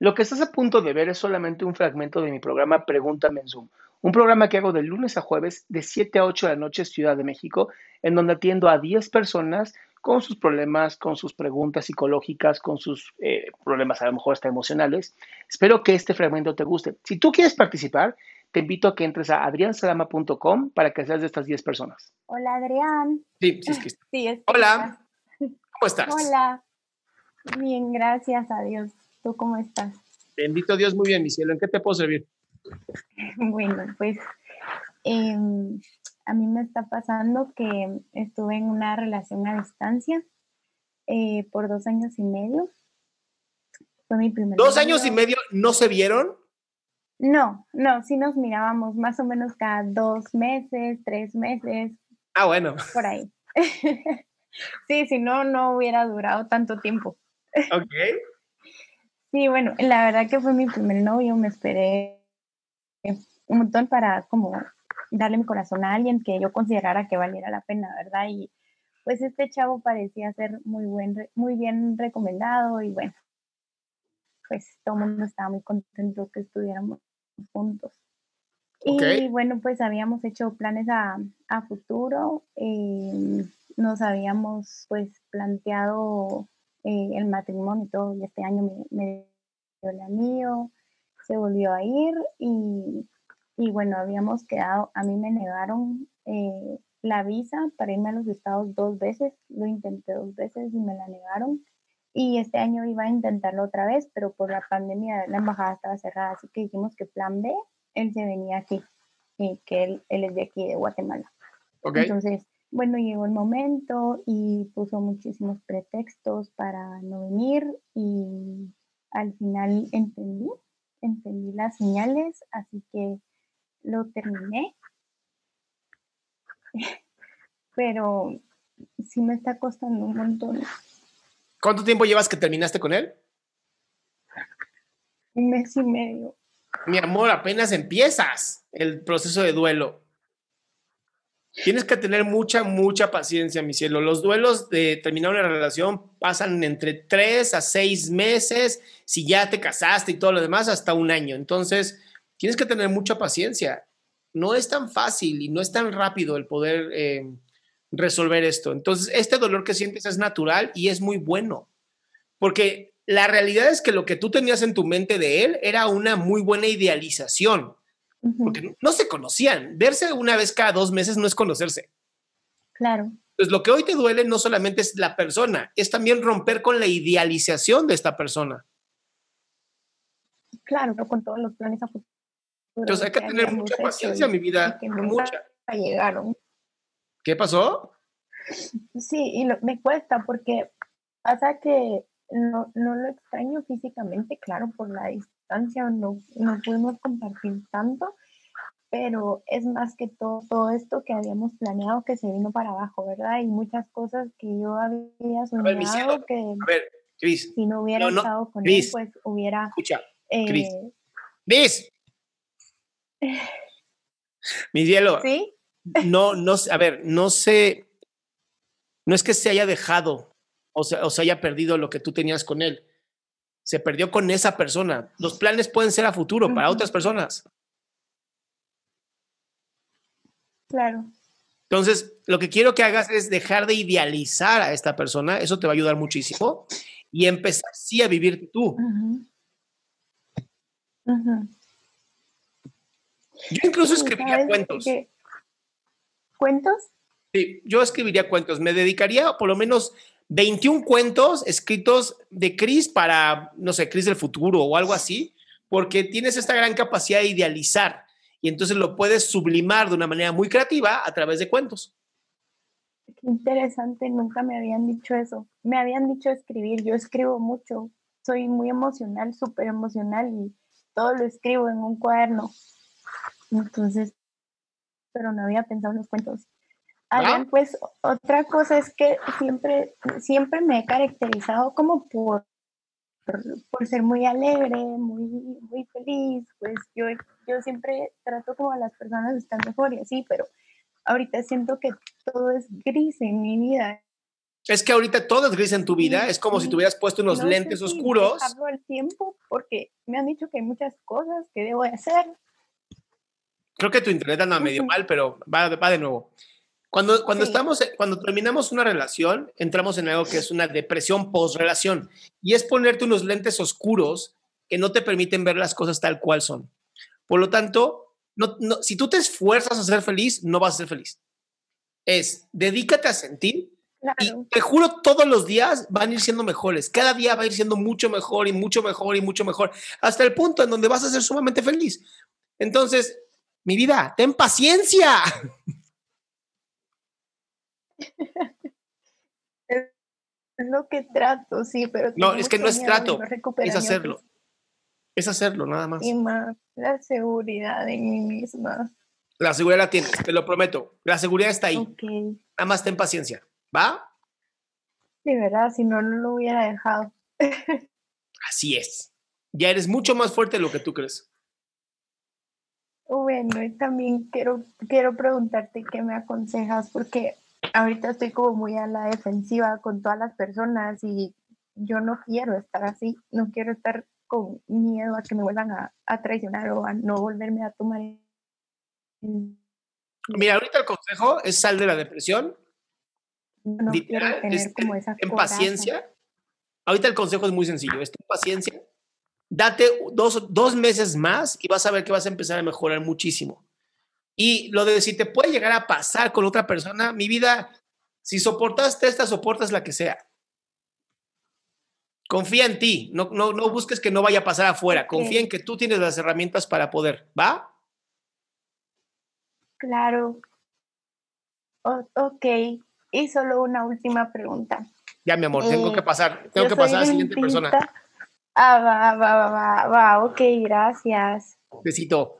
Lo que estás a punto de ver es solamente un fragmento de mi programa Pregúntame en Zoom, un programa que hago de lunes a jueves de 7 a 8 de la noche Ciudad de México, en donde atiendo a 10 personas con sus problemas, con sus preguntas psicológicas, con sus eh, problemas a lo mejor hasta emocionales. Espero que este fragmento te guste. Si tú quieres participar, te invito a que entres a adriansalama.com para que seas de estas 10 personas. Hola, Adrián. Sí, sí, es que Sí, es que Hola. ¿Cómo estás? Hola. Bien, gracias a Dios. ¿Tú cómo estás? Bendito Dios, muy bien, mi cielo. ¿En qué te puedo servir? Bueno, pues em, a mí me está pasando que estuve en una relación a distancia eh, por dos años y medio. Fue mi primer ¿Dos años y medio no se vieron? No, no, sí nos mirábamos más o menos cada dos meses, tres meses, Ah, bueno. por ahí. sí, si no, no hubiera durado tanto tiempo. Ok. Sí, bueno, la verdad que fue mi primer novio, me esperé un montón para como darle mi corazón a alguien que yo considerara que valiera la pena, ¿verdad? Y pues este chavo parecía ser muy buen, muy bien recomendado y bueno, pues todo el mundo estaba muy contento que estuviéramos juntos. Y bueno, pues habíamos hecho planes a, a futuro, eh, nos habíamos pues planteado eh, el matrimonio y todo, y este año me, me dio el anillo, se volvió a ir y, y bueno, habíamos quedado, a mí me negaron eh, la visa para irme a los estados dos veces, lo intenté dos veces y me la negaron. Y este año iba a intentarlo otra vez, pero por la pandemia la embajada estaba cerrada, así que dijimos que plan B, él se venía aquí, y que él, él es de aquí, de Guatemala. Ok. Entonces, bueno, llegó el momento y puso muchísimos pretextos para no venir y al final entendí, entendí las señales, así que lo terminé. Pero sí me está costando un montón, ¿Cuánto tiempo llevas que terminaste con él? un mes y medio. Mi amor, apenas empiezas el proceso de duelo. Tienes que tener mucha, mucha paciencia, mi cielo. Los duelos de terminar una relación pasan entre tres a seis meses, si ya te casaste y todo lo demás, hasta un año. Entonces, tienes que tener mucha paciencia. No es tan fácil y no es tan rápido el poder eh, resolver esto. Entonces, este dolor que sientes es natural y es muy bueno, porque la realidad es que lo que tú tenías en tu mente de él era una muy buena idealización Porque no se conocían. Verse una vez cada dos meses no es conocerse. Claro, Pues lo que hoy te duele no solamente es la persona, es también romper con la idealización de esta persona. claro, pero con todos los planes a futuro. Entonces hay que tener mucha paciencia, mi vida. que Mucha. llegaron. ¿Qué pasó? Sí, y lo- me cuesta porque pasa que no, no lo extraño físicamente, claro, por la distancia, no, no pudimos compartir tanto, pero es más que todo, todo esto que habíamos planeado que se vino para abajo, ¿verdad? Y muchas cosas que yo había ver, soñado que A ver, si no hubiera No, no, estado con él, pues hubiera... escucha. Eh, Cris. Mi cielo, ¿Sí? no, no, a ver, no sé, no es que se haya dejado o se, o se haya perdido lo que tú tenías con él. Se perdió con esa persona. Los planes pueden ser a futuro para otras personas. Claro. Entonces, lo que quiero que hagas es dejar de idealizar a esta persona, eso te va a ayudar muchísimo, y empezar sí a vivir tú. Yo incluso escribiría ¿sabes cuentos. ¿Cuentos? Sí, yo escribiría cuentos. Me dedicaría por lo menos 21 cuentos escritos de Cris para, no sé, Cris del futuro o algo así, porque tienes esta gran capacidad de idealizar y entonces lo puedes sublimar de una manera muy creativa a través de cuentos. Qué interesante, nunca me habían dicho eso. Me habían dicho escribir, yo escribo mucho, soy muy emocional, súper emocional y todo lo escribo en un cuaderno. Entonces, pero no había pensado en los cuentos. Adrián, pues otra cosa es que siempre, siempre me he caracterizado como por, por, por ser muy alegre, muy, muy feliz. Pues yo, yo siempre trato como a las personas de estar mejor y así, pero ahorita siento que todo es gris en mi vida. Es que ahorita todo es gris en tu vida, es como si te hubieras puesto unos lentes oscuros. Dejarlo al tiempo porque me han dicho que hay muchas cosas que debo hacer. Creo que tu internet anda medio mal, pero va, va de nuevo. Cuando, cuando estamos, cuando terminamos una relación, entramos en algo que es una depresión post-relación y es ponerte unos lentes oscuros que no te permiten ver las cosas tal cual son. Por lo tanto, no, no, si tú te esfuerzas a ser feliz, no vas a ser feliz. Es, dedícate a sentir y te juro, todos los días van a ir siendo mejores. Cada día va a ir siendo mucho mejor y mucho mejor y mucho mejor, hasta el punto en donde vas a ser sumamente feliz. Entonces, mi vida, ten paciencia. es lo que trato, sí, pero... No, es que no es trato, es hacerlo. Es hacerlo, nada más. Y más la seguridad en mí misma. La seguridad la tienes, te lo prometo. La seguridad está ahí. Nada más ten paciencia, ¿va? Sí, ¿verdad? Si no, no lo hubiera dejado. Así es. Ya eres mucho más fuerte de lo que tú crees. Bueno, y también quiero, quiero preguntarte qué me aconsejas, porque ahorita estoy como muy a la defensiva con todas las personas y yo no quiero estar así, no quiero estar con miedo a que me vuelvan a, traicionar o a no volverme a tomar. Mira, ahorita el consejo es sal de la depresión. No quiero tener como esa En paciencia. Ahorita el consejo es muy sencillo, es paciencia. Date dos, dos meses más y vas a ver que vas a empezar a mejorar muchísimo. Y lo de si te puede llegar a pasar con otra persona, mi vida, si soportaste esta, soportas la que sea. Confía en ti, no, no, no busques que no vaya a pasar afuera, confía en que tú tienes las herramientas para poder, ¿va? Claro. ok, y solo una última pregunta. Ya, mi amor, tengo que eh, pasar, tengo que pasar a la siguiente persona. Ah, va, va, va, va, va, ok, gracias. Besito.